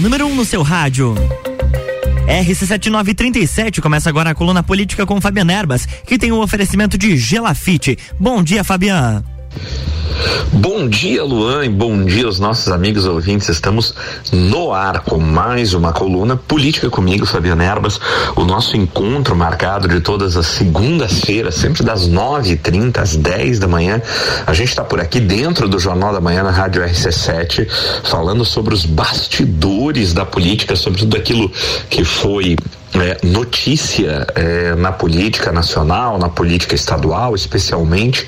número 1 um no seu rádio. RC7937 começa agora a coluna política com Fabiana Erbas, que tem o um oferecimento de Gelafite. Bom dia, Fabiana. Bom dia, Luan, e bom dia aos nossos amigos ouvintes. Estamos no ar com mais uma coluna política comigo, Fabiana Erbas. O nosso encontro marcado de todas as segundas-feiras, sempre das 9h30 às 10 da manhã. A gente está por aqui dentro do Jornal da Manhã na Rádio RC7, falando sobre os bastidores da política, sobre tudo aquilo que foi é, notícia é, na política nacional, na política estadual, especialmente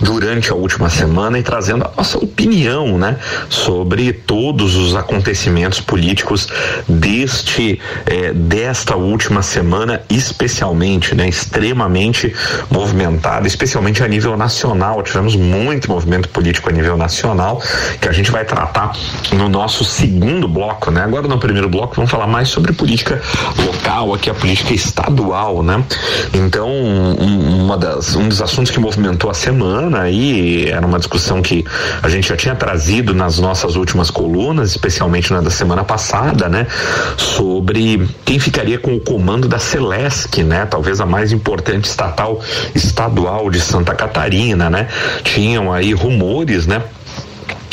durante a última semana e trazendo a nossa opinião, né, sobre todos os acontecimentos políticos deste é, desta última semana, especialmente, né, extremamente movimentada, especialmente a nível nacional. Tivemos muito movimento político a nível nacional que a gente vai tratar no nosso segundo bloco, né? Agora no primeiro bloco vamos falar mais sobre política local nacional, aqui a política estadual, né? Então, um, uma das, um dos assuntos que movimentou a semana aí era uma discussão que a gente já tinha trazido nas nossas últimas colunas, especialmente na da semana passada, né? Sobre quem ficaria com o comando da Celesc, né? Talvez a mais importante estatal estadual de Santa Catarina, né? Tinham aí rumores, né?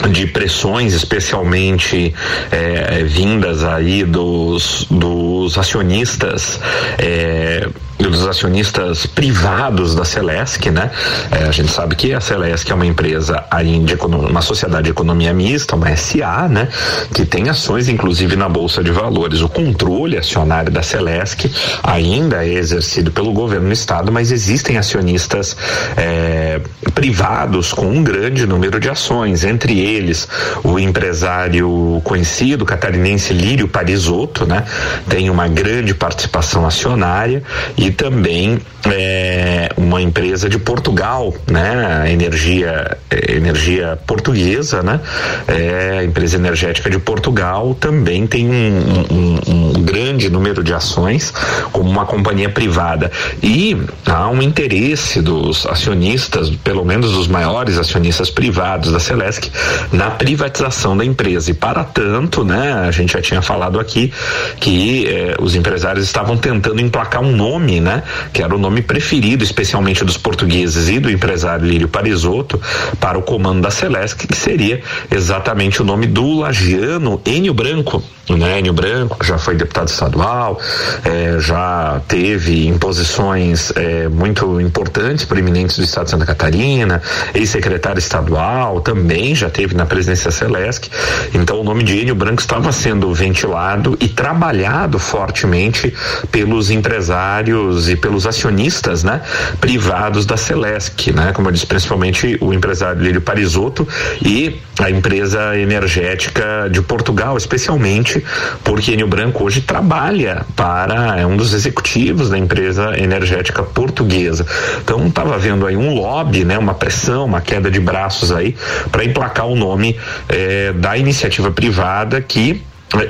De pressões, especialmente é, vindas aí dos, dos acionistas é, dos acionistas privados da Celesc, né? É, a gente sabe que a Celesc é uma empresa de uma sociedade de economia mista, uma SA, né? Que tem ações inclusive na bolsa de valores. O controle acionário da Celesc ainda é exercido pelo governo do estado, mas existem acionistas é, privados com um grande número de ações, entre eles o empresário conhecido catarinense Lírio Parisotto, né? Tem uma grande participação acionária e e também é, uma empresa de Portugal, né? Energia, é, energia portuguesa, né? É, a empresa energética de Portugal também tem um, um, um, grande número de ações como uma companhia privada e há um interesse dos acionistas, pelo menos dos maiores acionistas privados da Celesc, na privatização da empresa e para tanto, né? A gente já tinha falado aqui que eh, os empresários estavam tentando emplacar um nome né? Que era o nome preferido, especialmente dos portugueses e do empresário Lírio Parisotto, para o comando da Celeste, que seria exatamente o nome do lagiano Enio Branco, né? Enio Branco já foi deputado estadual, eh, já teve imposições eh, muito importantes, proeminentes do estado de Santa Catarina, ex-secretário estadual, também já teve na presidência Celeste. Então o nome de Enio Branco estava sendo ventilado e trabalhado fortemente pelos empresários e pelos acionistas, né, privados da Celesc, né, como eu disse, principalmente o empresário Lírio Parisotto e a empresa energética de Portugal, especialmente porque Enio Branco hoje trabalha para é um dos executivos da empresa energética portuguesa. Então estava havendo aí um lobby, né, uma pressão, uma queda de braços aí para emplacar o nome eh, da iniciativa privada que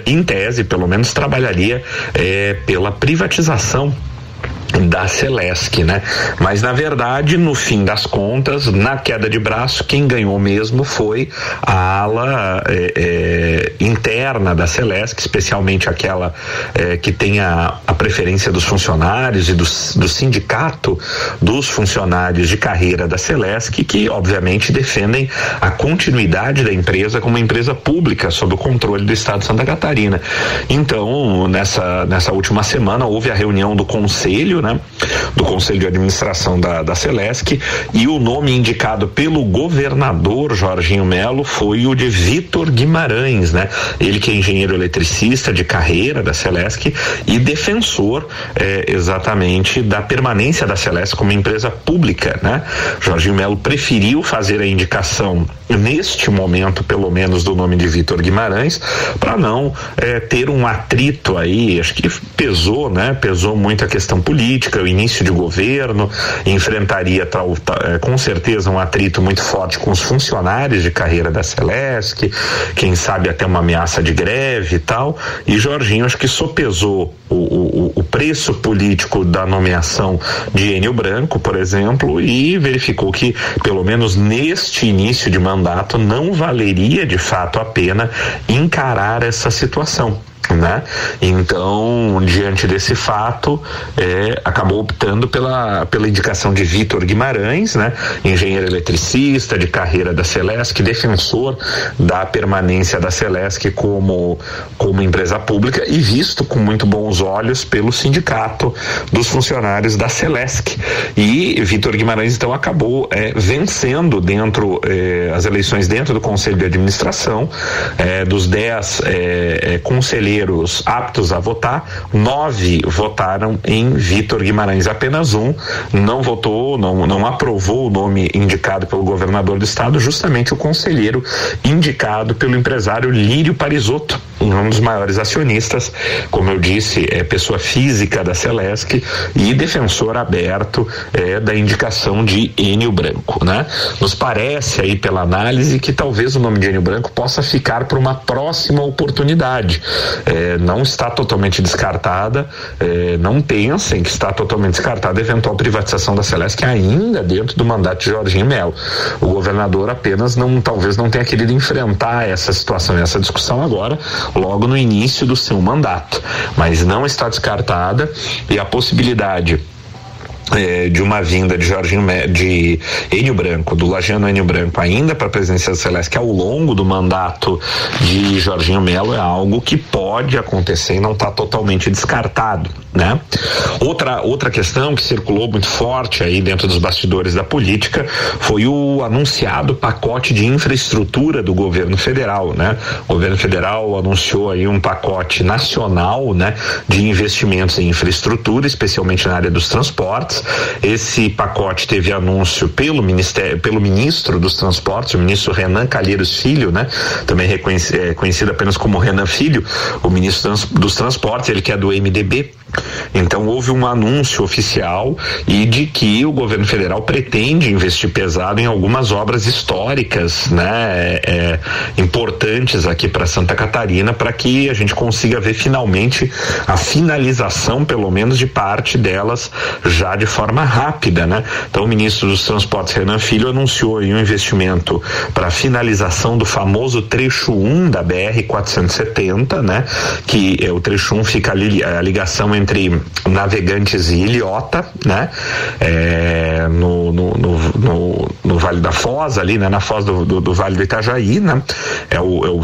em tese, pelo menos, trabalharia eh, pela privatização da Celesc, né? Mas na verdade, no fim das contas, na queda de braço, quem ganhou mesmo foi a ala é, é, interna da Celesc, especialmente aquela é, que tem a, a, preferência dos funcionários e do, do sindicato dos funcionários de carreira da Celesc, que obviamente defendem a continuidade da empresa como uma empresa pública sob o controle do Estado de Santa Catarina. Então, nessa, nessa última semana houve a reunião do conselho né? Do Conselho de Administração da, da Celesc e o nome indicado pelo governador Jorginho Melo foi o de Vitor Guimarães, né? Ele que é engenheiro eletricista de carreira da Celesc e defensor eh, exatamente da permanência da Celesc como empresa pública, né? Jorginho Melo preferiu fazer a indicação neste momento, pelo menos, do nome de Vitor Guimarães, para não eh, ter um atrito aí, acho que pesou, né? Pesou muito a questão política política, o início de governo, enfrentaria tal, tal, é, com certeza um atrito muito forte com os funcionários de carreira da Celesc, quem sabe até uma ameaça de greve e tal. E Jorginho acho que sopesou o, o, o preço político da nomeação de Enio Branco, por exemplo, e verificou que, pelo menos neste início de mandato, mandato não valeria de fato a pena encarar essa situação né? Então, diante desse fato, é, acabou optando pela, pela indicação de Vitor Guimarães, né? Engenheiro eletricista de carreira da Celesc, defensor da permanência da Celesc como, como empresa pública e visto com muito bons olhos pelo sindicato dos funcionários da Celesc. E Vitor Guimarães, então, acabou é, vencendo dentro é, as eleições dentro do Conselho de Administração, é, dos dez é, é, conselheiros brasileiros aptos a votar, nove votaram em Vitor Guimarães. Apenas um não votou, não, não aprovou o nome indicado pelo governador do estado, justamente o conselheiro indicado pelo empresário Lírio Parisotto, um dos maiores acionistas, como eu disse, é pessoa física da Celesc e defensor aberto é, da indicação de Enio Branco, né? Nos parece aí pela análise que talvez o nome de Enio Branco possa ficar para uma próxima oportunidade é, não está totalmente descartada, é, não pensem que está totalmente descartada a eventual privatização da Celeste ainda dentro do mandato de Jorginho Melo. O governador apenas não, talvez não tenha querido enfrentar essa situação, essa discussão agora, logo no início do seu mandato, mas não está descartada e a possibilidade é, de uma vinda de Jorginho de Enio Branco, do Lagiano Enio Branco, ainda para a presidência da Celeste ao longo do mandato de Jorginho Melo é algo que pode acontecer e não está totalmente descartado, né? Outra outra questão que circulou muito forte aí dentro dos bastidores da política foi o anunciado pacote de infraestrutura do governo federal, né? O governo federal anunciou aí um pacote nacional, né, de investimentos em infraestrutura, especialmente na área dos transportes esse pacote teve anúncio pelo ministério, pelo ministro dos Transportes, o ministro Renan Calheiros Filho, né? Também reconhecido, é, conhecido apenas como Renan Filho, o ministro dos Transportes, ele que é do MDB. Então houve um anúncio oficial e de que o governo federal pretende investir pesado em algumas obras históricas, né, é, é importantes aqui para Santa Catarina, para que a gente consiga ver finalmente a finalização, pelo menos de parte delas, já de forma rápida, né? Então o ministro dos Transportes Renan Filho anunciou um investimento para finalização do famoso trecho 1 da BR 470, né? Que é o trecho 1 fica ali a ligação entre Navegantes e Ilhota, né? É, no, no, no, no, Vale da Foz, ali, né? Na foz do, do, do Vale do Itajaí, né? É o, é o,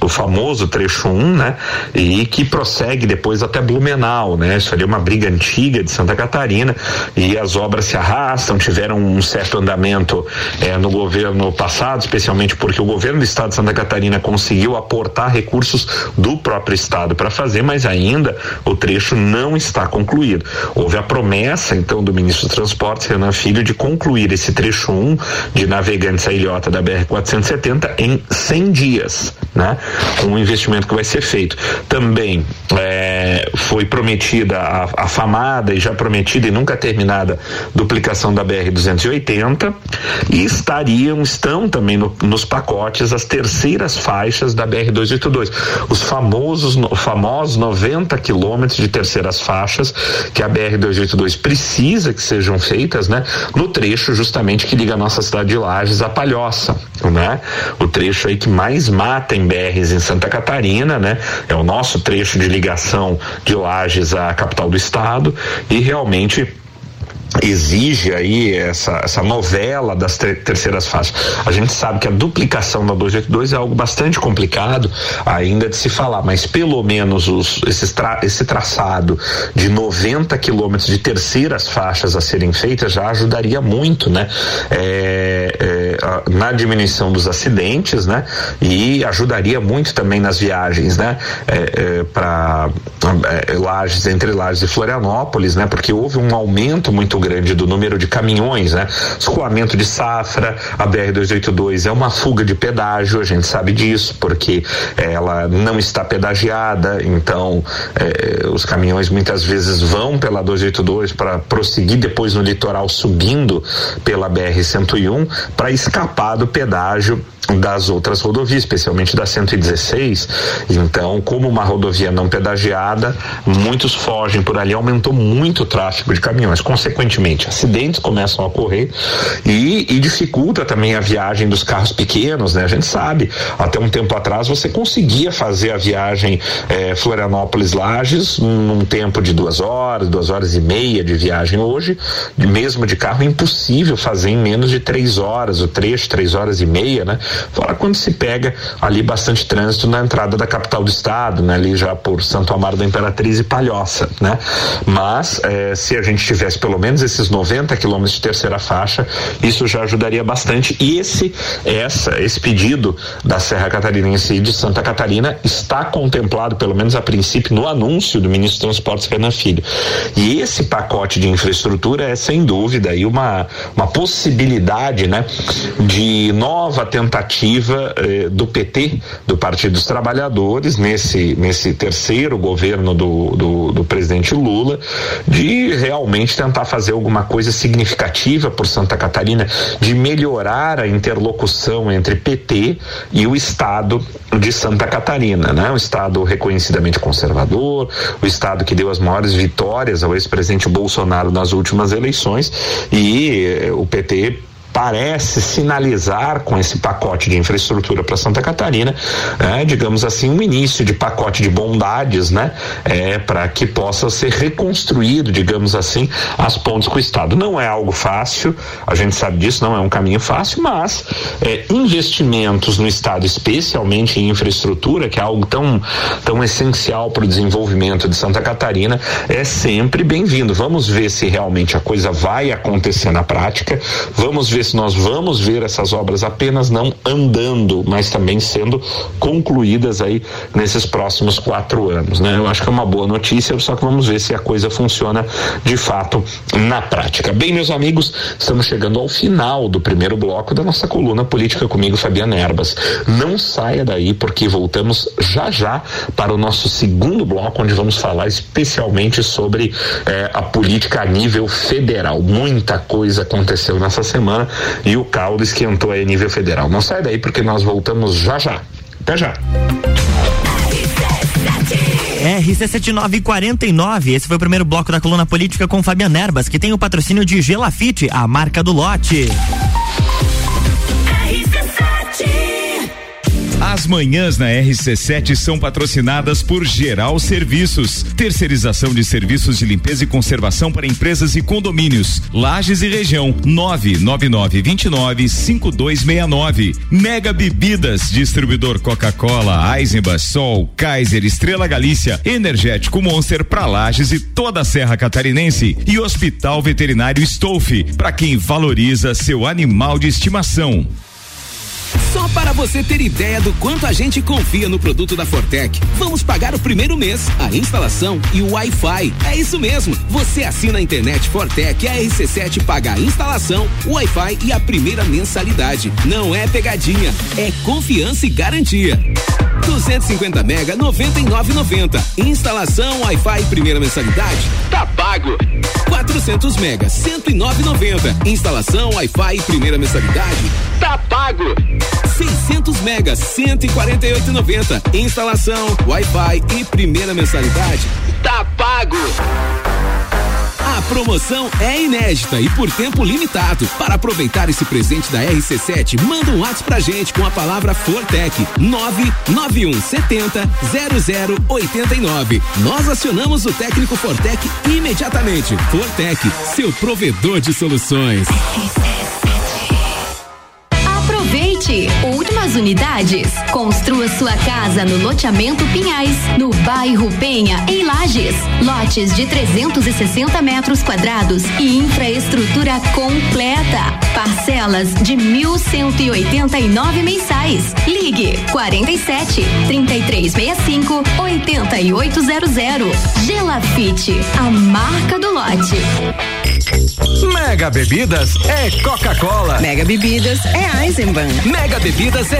o, famoso trecho 1, né? E que prossegue depois até Blumenau, né? Isso ali é uma briga antiga de Santa Catarina e as obras se arrastam, tiveram um certo andamento é, no governo passado, especialmente porque o governo do estado de Santa Catarina conseguiu aportar recursos do próprio estado para fazer, mas ainda o trecho não está concluído. Houve a promessa, então, do ministro dos Transportes, Renan Filho, de concluir esse trecho 1 de Navegantes a Ilhota da BR-470 em 100 dias, né? Um investimento que vai ser feito. Também é, foi prometida a, a famada e já prometida e nunca terminada duplicação da BR-280 e estariam, estão também no, nos pacotes as terceiras faixas da BR-282, os famosos, famosos 90 quilômetros quilômetros de terceiras faixas que a BR 282 precisa que sejam feitas, né? No trecho justamente que liga a nossa cidade de Lages à Palhoça, né? O trecho aí que mais mata em BRs em Santa Catarina, né? É o nosso trecho de ligação de Lages à capital do estado e realmente exige aí essa, essa novela das ter, terceiras fases. A gente sabe que a duplicação da 282 é algo bastante complicado ainda de se falar, mas pelo menos os, esses tra, esse traçado de 90 quilômetros de terceiras faixas a serem feitas já ajudaria muito, né? É, é, na diminuição dos acidentes, né? E ajudaria muito também nas viagens, né? É, é para Lages, entre Lages e Florianópolis, né? Porque houve um aumento muito grande do número de caminhões, né? Escoamento de safra, a BR-282 é uma fuga de pedágio, a gente sabe disso, porque ela não está pedagiada, então eh, os caminhões muitas vezes vão pela 282 para prosseguir depois no litoral subindo pela BR-101 para escapar do pedágio das outras rodovias, especialmente da 116. Então, como uma rodovia não pedagiada, muitos fogem por ali, aumentou muito o tráfego de caminhões. Consequentemente, acidentes começam a ocorrer e, e dificulta também a viagem dos carros pequenos, né? A gente sabe, até um tempo atrás você conseguia fazer a viagem eh, Florianópolis-Lages num tempo de duas horas, duas horas e meia de viagem hoje, mesmo de carro, é impossível fazer em menos de três horas, o trecho, três horas e meia, né? Fora quando se pega ali bastante trânsito na entrada da capital do estado, né? Ali já por Santo Amaro da Imperatriz e Palhoça, né? Mas eh, se a gente tivesse pelo menos esses 90 quilômetros de terceira faixa, isso já ajudaria bastante. E esse, essa, esse pedido da Serra Catarinense e de Santa Catarina está contemplado, pelo menos a princípio, no anúncio do ministro dos Transportes Renan Filho. E esse pacote de infraestrutura é sem dúvida aí uma, uma possibilidade, né, de nova tentativa eh, do PT, do Partido dos Trabalhadores, nesse, nesse terceiro governo do, do, do presidente Lula, de realmente tentar fazer alguma coisa significativa por Santa Catarina, de melhorar a interlocução entre PT e o Estado de Santa Catarina, né? Um estado reconhecidamente conservador, o estado que deu as maiores vitórias ao ex-presidente Bolsonaro nas últimas eleições e eh, o PT parece sinalizar com esse pacote de infraestrutura para Santa Catarina, é, digamos assim, um início de pacote de bondades, né, é, para que possa ser reconstruído, digamos assim, as pontes com o Estado. Não é algo fácil, a gente sabe disso, não é um caminho fácil, mas é, investimentos no Estado, especialmente em infraestrutura, que é algo tão, tão essencial para o desenvolvimento de Santa Catarina, é sempre bem-vindo. Vamos ver se realmente a coisa vai acontecer na prática, vamos ver se nós vamos ver essas obras apenas não andando, mas também sendo concluídas aí nesses próximos quatro anos, né? Eu acho que é uma boa notícia, só que vamos ver se a coisa funciona de fato na prática. Bem, meus amigos, estamos chegando ao final do primeiro bloco da nossa coluna política comigo, Fabiana Erbas. Não saia daí, porque voltamos já já para o nosso segundo bloco, onde vamos falar especialmente sobre eh, a política a nível federal. Muita coisa aconteceu nessa semana e o caldo esquentou aí nível federal. Não sai daí porque nós voltamos já já. Até já. RC7949, esse foi o primeiro bloco da coluna política com Fabiana Erbas, que tem o patrocínio de Gelafite, a marca do lote. As manhãs na RC7 são patrocinadas por Geral Serviços, terceirização de serviços de limpeza e conservação para empresas e condomínios. Lages e região 99929 5269. Mega Bebidas, distribuidor Coca-Cola, Eisenbach, Sol, Kaiser, Estrela Galícia, Energético Monster para Lages e toda a Serra Catarinense e Hospital Veterinário Stolfe, para quem valoriza seu animal de estimação. Só para você ter ideia do quanto a gente confia no produto da Fortec, vamos pagar o primeiro mês, a instalação e o Wi-Fi. É isso mesmo. Você assina a internet Fortec e a RC7 paga a instalação, o Wi-Fi e a primeira mensalidade. Não é pegadinha, é confiança e garantia. 250 mega 99,90. Instalação, Wi-Fi primeira mensalidade. Tá pago. 400 mega 109,90. Instalação, Wi-Fi primeira mensalidade. Tá pago. 600 mega 148,90. Instalação, Wi-Fi e primeira mensalidade. Tá pago. A promoção é inédita e por tempo limitado. Para aproveitar esse presente da RC7, manda um WhatsApp pra gente com a palavra Fortec 99170 0089. Nós acionamos o técnico Fortec imediatamente. Fortec, seu provedor de soluções. Aproveite! Últimas unidades. Construa sua casa no loteamento Pinhais, no bairro Penha, em Lages. Lotes de 360 metros quadrados e infraestrutura completa. Parcelas de 1.189 mensais. Ligue 47 3365 8800. Gelafite, a marca do lote. Mega Bebidas é Coca-Cola. Mega Bebidas é Eisenbahn. Mega Bebidas é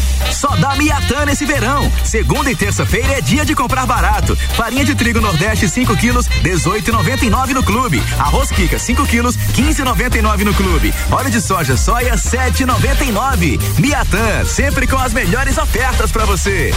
Só dá Miatã nesse verão. Segunda e terça-feira é dia de comprar barato. Farinha de trigo Nordeste 5 quilos, 18,99 no clube. Arroz Kika 5 quilos, 15,99 no clube. Óleo de soja soia 7,99. Miatã, sempre com as melhores ofertas para você.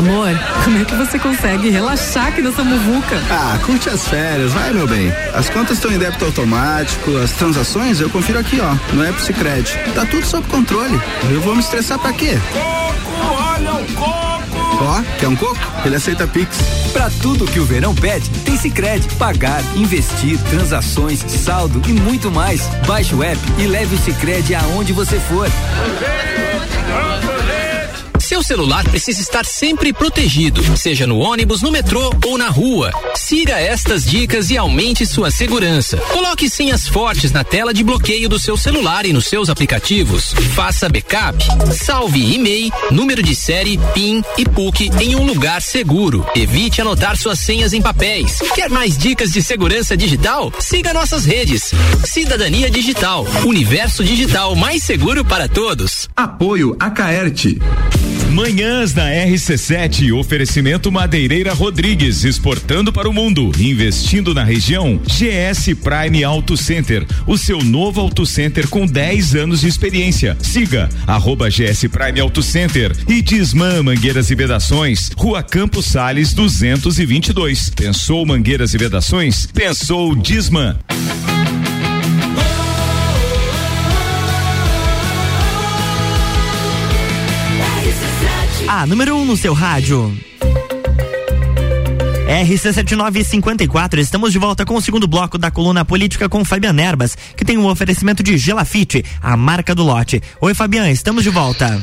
Amor, como é que você consegue relaxar aqui nessa muvuca? Ah, curte as férias, vai meu bem. As contas estão em débito automático, as transações eu confiro aqui, ó, no App Cicred. Tá tudo sob controle. Eu vou me estressar pra quê? Coco, olha o coco. Ó, quer um coco? Ele aceita Pix. Pra tudo que o verão pede, tem Cicred. Pagar, investir, transações, saldo e muito mais. Baixe o app e leve o Cicred aonde você for. Seu celular precisa estar sempre protegido, seja no ônibus, no metrô ou na rua. Siga estas dicas e aumente sua segurança. Coloque senhas fortes na tela de bloqueio do seu celular e nos seus aplicativos. Faça backup. Salve e-mail, número de série, PIN e PUC em um lugar seguro. Evite anotar suas senhas em papéis. Quer mais dicas de segurança digital? Siga nossas redes. Cidadania Digital, universo digital mais seguro para todos. Apoio a Caerte. Manhãs na RC7, oferecimento Madeireira Rodrigues, exportando para o mundo, investindo na região. GS Prime Auto Center, o seu novo auto center com 10 anos de experiência. Siga arroba GS Prime Auto Center e Disman Mangueiras e Vedações, Rua Campos Sales 222. Pensou Mangueiras e Vedações? Pensou Disman. A número 1 um no seu rádio. RC7954, estamos de volta com o segundo bloco da coluna política com Fabian Erbas, que tem um oferecimento de Gelafite, a marca do lote. Oi, Fabian, estamos de volta.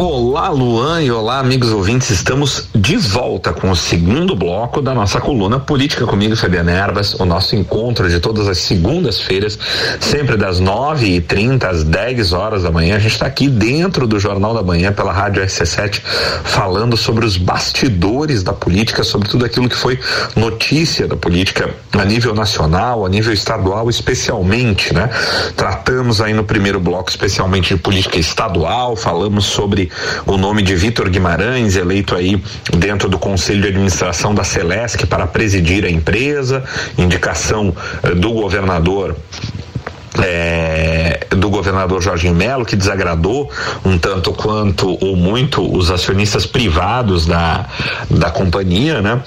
Olá, Luan e olá, amigos ouvintes. Estamos de volta com o segundo bloco da nossa coluna Política comigo, Fabiana Erbas. O nosso encontro de todas as segundas-feiras, sempre das nove e trinta às 10 horas da manhã. A gente está aqui dentro do Jornal da Manhã pela Rádio RC7, falando sobre os bastidores da política, sobre tudo aquilo que foi notícia da política a nível nacional, a nível estadual, especialmente, né? Tratamos aí no primeiro bloco especialmente de política estadual, falamos sobre o nome de Vitor Guimarães, eleito aí dentro do Conselho de Administração da Celesc para presidir a empresa, indicação eh, do governador é, do governador Jorginho Melo, que desagradou um tanto quanto ou muito os acionistas privados da, da companhia, né?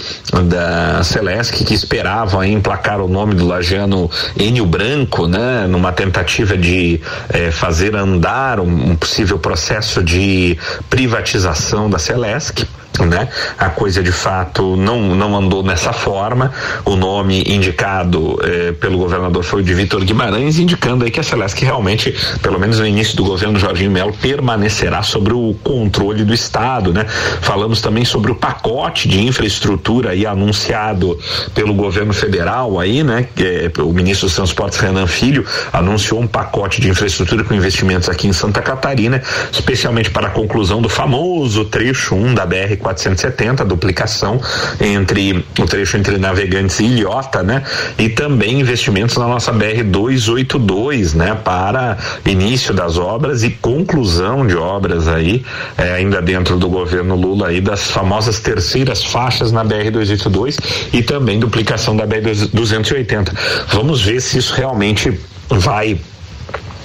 Da Celesc, que esperavam emplacar o nome do lagiano Enio Branco, né? Numa tentativa de é, fazer andar um, um possível processo de privatização da Celesc né? A coisa de fato não não andou nessa forma. O nome indicado eh, pelo governador foi o de Vitor Guimarães, indicando aí que a Celesc realmente, pelo menos no início do governo Jorginho Melo, permanecerá sobre o controle do Estado, né? Falamos também sobre o pacote de infraestrutura aí anunciado pelo governo federal aí, né? Eh, o ministro dos Transportes Renan Filho anunciou um pacote de infraestrutura com investimentos aqui em Santa Catarina, especialmente para a conclusão do famoso trecho 1 um da BR 470, a duplicação entre o trecho entre Navegantes e Ilhota, né? E também investimentos na nossa BR 282, né? Para início das obras e conclusão de obras aí, é, ainda dentro do governo Lula aí das famosas terceiras faixas na BR 282 e também duplicação da BR 280. Vamos ver se isso realmente vai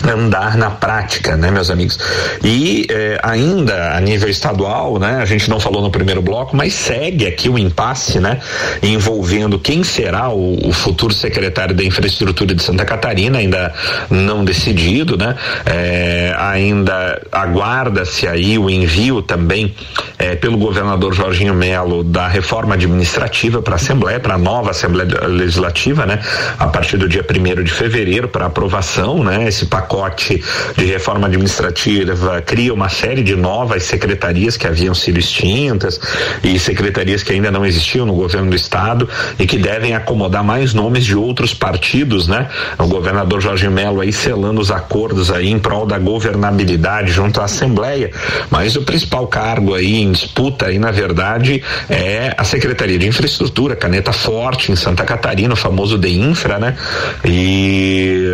andar na prática, né, meus amigos? E eh, ainda a nível estadual, né, a gente não falou no primeiro bloco, mas segue aqui o impasse, né, envolvendo quem será o, o futuro secretário da infraestrutura de Santa Catarina, ainda não decidido, né? Eh, ainda aguarda-se aí o envio também eh, pelo governador Jorginho Melo da reforma administrativa para a Assembleia, para a nova Assembleia Legislativa, né? A partir do dia primeiro de fevereiro para aprovação, né? Esse pacote pacote de reforma administrativa cria uma série de novas secretarias que haviam sido extintas e secretarias que ainda não existiam no governo do estado e que devem acomodar mais nomes de outros partidos, né? O governador Jorge Melo aí selando os acordos aí em prol da governabilidade junto à Assembleia, mas o principal cargo aí em disputa aí na verdade é a Secretaria de Infraestrutura, caneta forte em Santa Catarina, o famoso de infra, né? E,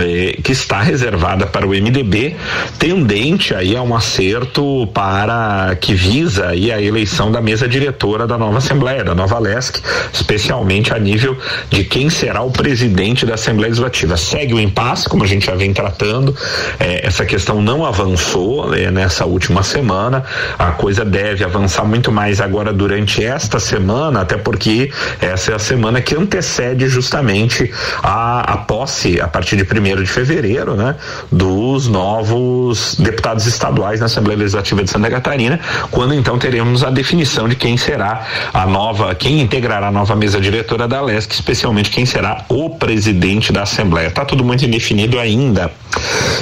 e que está reservada para o MDB, tendente aí a um acerto para que visa aí a eleição da mesa diretora da nova Assembleia, da nova LESC, especialmente a nível de quem será o presidente da Assembleia Legislativa. Segue o impasse, como a gente já vem tratando, é, essa questão não avançou é, nessa última semana, a coisa deve avançar muito mais agora durante esta semana, até porque essa é a semana que antecede justamente a, a posse, a partir de primeiro de fevereiro, né, dos novos deputados estaduais na Assembleia Legislativa de Santa Catarina, quando então teremos a definição de quem será a nova, quem integrará a nova mesa diretora da LESC, especialmente quem será o presidente da Assembleia. Está tudo muito indefinido ainda.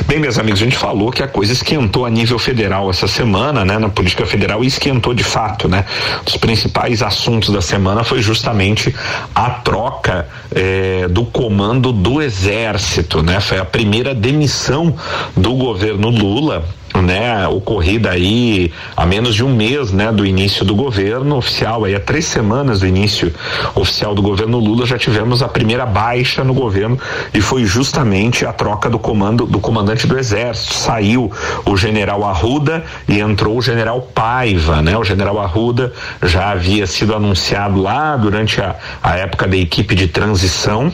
Bem, meus amigos, a gente falou que a coisa esquentou a nível federal essa semana, né, na política federal e esquentou de fato, né? Os principais assuntos da semana foi justamente a troca eh, do comando do exército, né? Foi a primeira demissão do governo Lula né, ocorrida aí há menos de um mês, né, do início do governo oficial, aí há três semanas do início oficial do governo Lula já tivemos a primeira baixa no governo e foi justamente a troca do comando do comandante do exército. Saiu o general Arruda e entrou o general Paiva, né? O general Arruda já havia sido anunciado lá durante a, a época da equipe de transição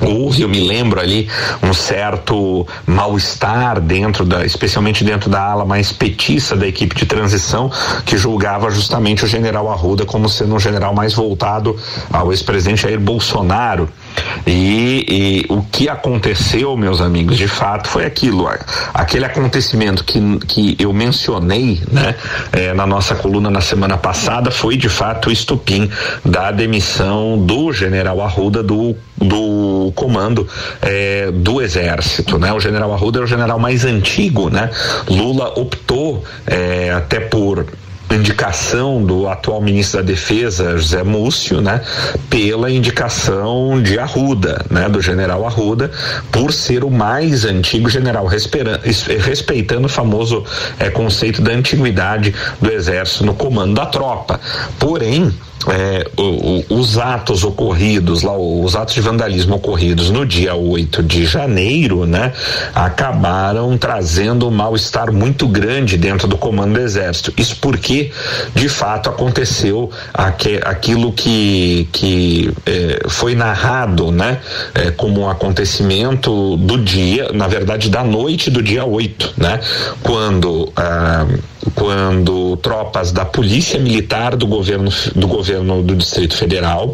houve, eu me lembro ali, um certo mal-estar dentro da, especialmente dentro da ala mais petista da equipe de transição, que julgava justamente o general Arruda como sendo um general mais voltado ao ex-presidente Jair Bolsonaro. E, e, o que aconteceu, meus amigos, de fato foi aquilo, aquele acontecimento que, que eu mencionei, né, é, na nossa coluna na semana passada, foi de fato o estupim da demissão do general Arruda do, do comando é, do exército, né? O general Arruda é o general mais antigo, né? Lula optou é, até por indicação do atual ministro da Defesa, José Múcio, né, pela indicação de Arruda, né, do general Arruda, por ser o mais antigo general, respeitando o famoso é, conceito da antiguidade do exército no comando da tropa. Porém, é, o, o, os atos ocorridos lá, os atos de vandalismo ocorridos no dia 8 de janeiro, né, acabaram trazendo um mal-estar muito grande dentro do comando do exército. Isso porque, de fato, aconteceu aqu aquilo que, que é, foi narrado, né, é, como um acontecimento do dia, na verdade, da noite do dia 8, né, quando. Ah, quando tropas da Polícia Militar do governo do governo do Distrito Federal,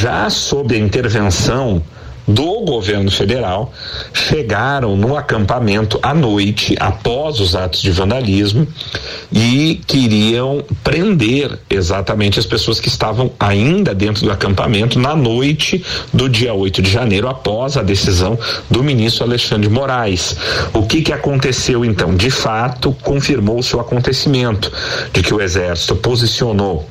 já sob a intervenção do governo federal chegaram no acampamento à noite, após os atos de vandalismo, e queriam prender exatamente as pessoas que estavam ainda dentro do acampamento na noite do dia 8 de janeiro, após a decisão do ministro Alexandre Moraes. O que que aconteceu então? De fato, confirmou-se o acontecimento de que o exército posicionou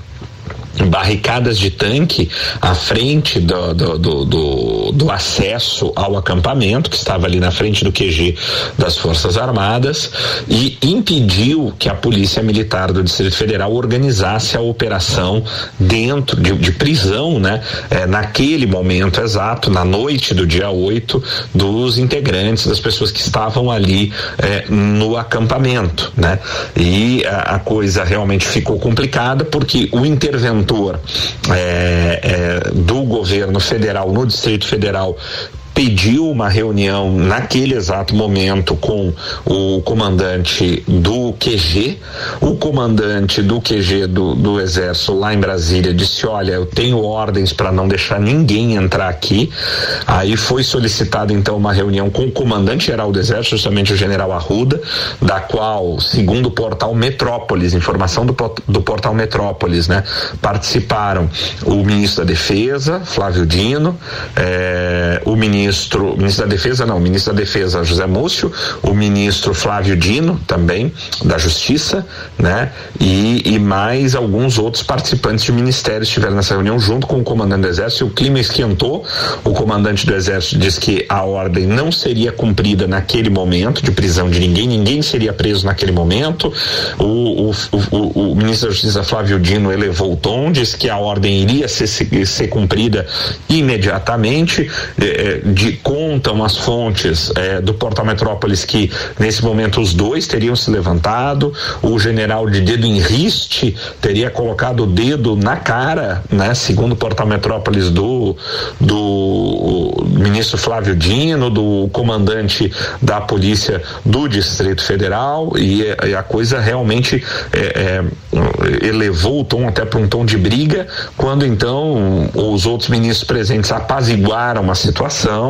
barricadas de tanque à frente do, do, do, do, do acesso ao acampamento, que estava ali na frente do QG das Forças Armadas, e impediu que a Polícia Militar do Distrito Federal organizasse a operação dentro de, de prisão, né? É, naquele momento exato, na noite do dia 8, dos integrantes, das pessoas que estavam ali é, no acampamento, né? E a, a coisa realmente ficou complicada porque o interventor interventor é, é, do governo federal no Distrito Federal pediu uma reunião naquele exato momento com o comandante do QG. O comandante do QG do, do Exército lá em Brasília disse: Olha, eu tenho ordens para não deixar ninguém entrar aqui. Aí foi solicitada então uma reunião com o comandante geral do Exército, justamente o general Arruda, da qual, segundo o portal Metrópolis, informação do, do portal Metrópolis, né, participaram o ministro da Defesa, Flávio Dino, eh, o ministro ministro, ministro da Defesa, não, ministro da Defesa José Múcio, o ministro Flávio Dino também, da Justiça, né? E, e mais alguns outros participantes de ministérios estiveram nessa reunião junto com o comandante do Exército. O clima esquentou. O comandante do Exército disse que a ordem não seria cumprida naquele momento de prisão de ninguém, ninguém seria preso naquele momento. O, o, o, o ministro da Justiça Flávio Dino elevou o tom, disse que a ordem iria ser, ser, cumprida imediatamente. Eh, de contam as fontes eh, do Portal Metrópolis que nesse momento os dois teriam se levantado. O general de dedo em riste teria colocado o dedo na cara, né? Segundo o Portal Metrópolis do do ministro Flávio Dino, do comandante da polícia do Distrito Federal e, e a coisa realmente é, é, elevou o tom até para um tom de briga, quando então os outros ministros presentes apaziguaram a situação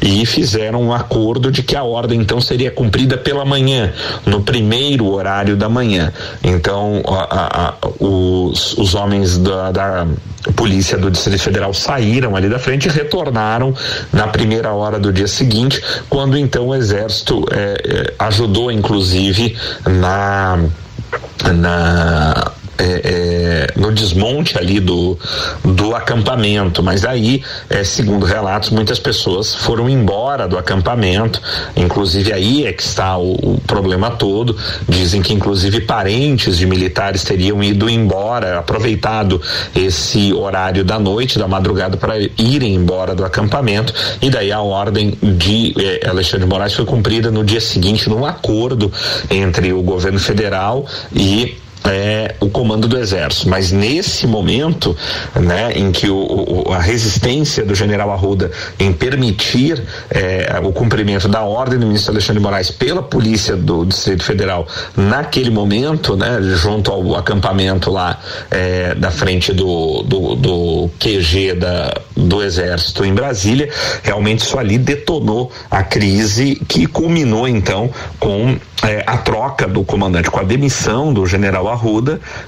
e fizeram um acordo de que a ordem então seria cumprida pela manhã, no primeiro horário da manhã. Então a, a, os, os homens da, da polícia do Distrito Federal saíram ali da frente e retornaram na primeira hora do dia seguinte, quando então o Exército eh, eh, ajudou, inclusive, na na é, é, no desmonte ali do, do acampamento, mas aí, é, segundo relatos, muitas pessoas foram embora do acampamento, inclusive aí é que está o, o problema todo. Dizem que inclusive parentes de militares teriam ido embora, aproveitado esse horário da noite, da madrugada, para irem embora do acampamento, e daí a ordem de eh, Alexandre de Moraes foi cumprida no dia seguinte, num acordo entre o governo federal e é, o comando do exército. Mas nesse momento, né, em que o, o, a resistência do general Arruda em permitir é, o cumprimento da ordem do ministro Alexandre Moraes pela polícia do Distrito Federal, naquele momento, né, junto ao acampamento lá é, da frente do, do, do QG da, do exército em Brasília, realmente isso ali detonou a crise que culminou então com é, a troca do comandante, com a demissão do general Arruda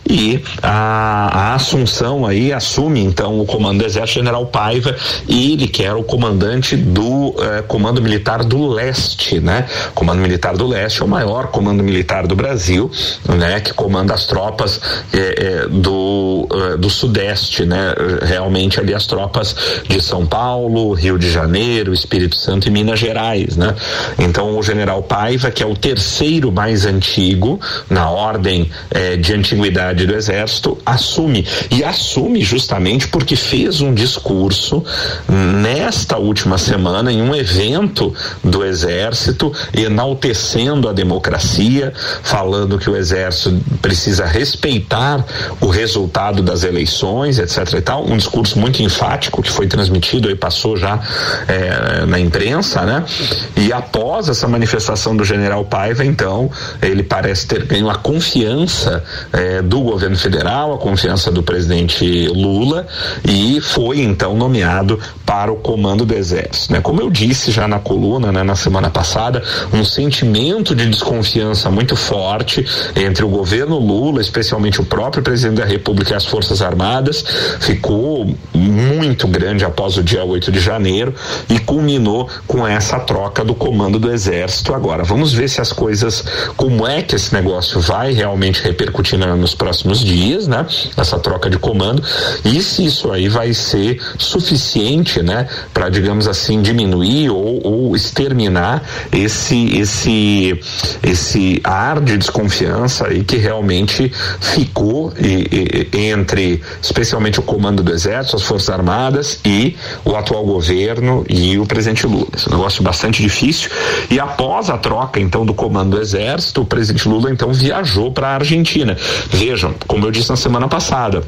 e a, a, assunção aí assume então o comando do exército general Paiva e ele que era o comandante do eh, comando militar do leste, né? Comando militar do leste é o maior comando militar do Brasil, né? Que comanda as tropas eh, eh, do do sudeste, né? Realmente ali as tropas de São Paulo, Rio de Janeiro, Espírito Santo e Minas Gerais, né? Então o general Paiva que é o terceiro mais antigo na ordem de antiguidade do exército assume e assume justamente porque fez um discurso nesta última semana em um evento do exército enaltecendo a democracia, falando que o exército precisa respeitar o resultado das eleições, etc e tal, um discurso muito enfático que foi transmitido e passou já é, na imprensa, né? E após essa manifestação do general Paiva, então, ele parece ter ganho a confiança é, do governo federal, a confiança do presidente Lula e foi então nomeado para o comando do exército, né? Como eu disse já na coluna, né, na semana passada, um sentimento de desconfiança muito forte entre o governo Lula, especialmente o próprio presidente da República e as Forças Armadas, ficou muito grande após o dia 8 de janeiro e culminou com essa troca do comando do exército agora. Vamos ver se as coisas, como é que esse negócio vai realmente repercutir nos próximos dias, né? Essa troca de comando e se isso aí vai ser suficiente, né, para digamos assim diminuir ou, ou, exterminar esse esse esse ar de desconfiança aí que realmente ficou e, e, entre especialmente o comando do exército, as forças armadas e o atual governo e o presidente Lula. Esse um negócio bastante difícil e após a troca então do comando do exército, o presidente Lula então viajou para a Argentina. Vejam, como eu disse na semana passada,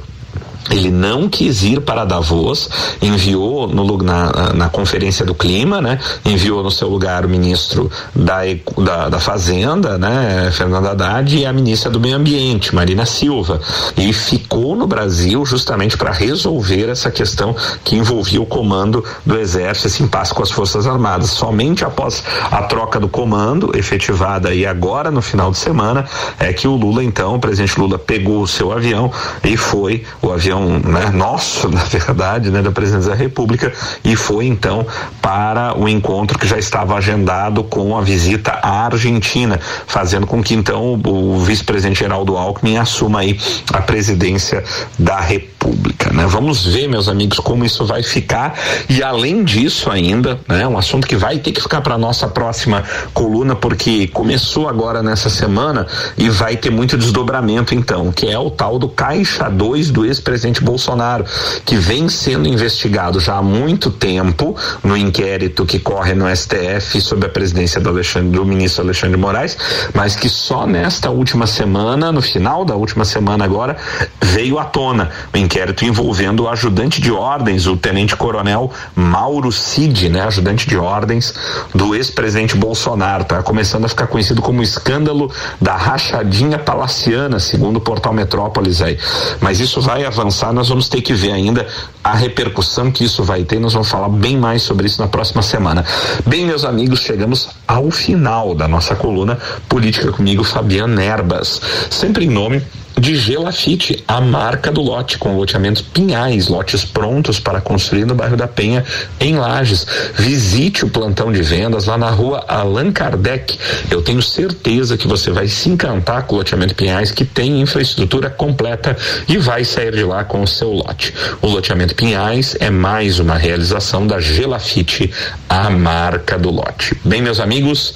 ele não quis ir para Davos, enviou no, na, na conferência do clima, né? Enviou no seu lugar o ministro da, da, da Fazenda, né? Fernando Haddad e a ministra do Meio Ambiente, Marina Silva. E ficou no Brasil justamente para resolver essa questão que envolvia o comando do Exército, esse impasse com as Forças Armadas. Somente após a troca do comando, efetivada e agora no final de semana, é que o Lula, então, o presidente Lula pegou o seu avião e foi, o avião avião né, nosso, na verdade, né, da presidência da República, e foi então para o encontro que já estava agendado com a visita à Argentina, fazendo com que então o, o vice-presidente Geraldo Alckmin assuma aí a presidência da República. Né? Vamos ver, meus amigos, como isso vai ficar. E além disso, ainda, né, um assunto que vai ter que ficar para nossa próxima coluna, porque começou agora nessa semana e vai ter muito desdobramento, então, que é o tal do Caixa 2 do ex-presidente Bolsonaro, que vem sendo investigado já há muito tempo no inquérito que corre no STF sob a presidência do, do ministro Alexandre Moraes, mas que só nesta última semana, no final da última semana agora, veio à tona o inquérito envolvendo o ajudante de ordens, o tenente-coronel Mauro Cid, né, ajudante de ordens do ex-presidente Bolsonaro. Tá começando a ficar conhecido como escândalo da rachadinha palaciana, segundo o portal Metrópolis aí. Mas isso vai avançar, nós vamos ter que ver ainda a repercussão que isso vai ter. Nós vamos falar bem mais sobre isso na próxima semana. Bem, meus amigos, chegamos ao final da nossa coluna Política comigo, Fabiano Erbas. Sempre em nome de Gelafite, a marca do lote, com loteamentos pinhais, lotes prontos para construir no bairro da Penha, em Lages. Visite o plantão de vendas lá na rua Allan Kardec. Eu tenho certeza que você vai se encantar com o loteamento Pinhais, que tem infraestrutura completa e vai sair de lá com o seu lote. O loteamento Pinhais é mais uma realização da Gelafite, a marca do lote. Bem, meus amigos,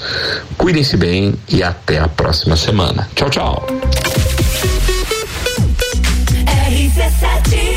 cuidem-se bem e até a próxima semana. Tchau, tchau. RC7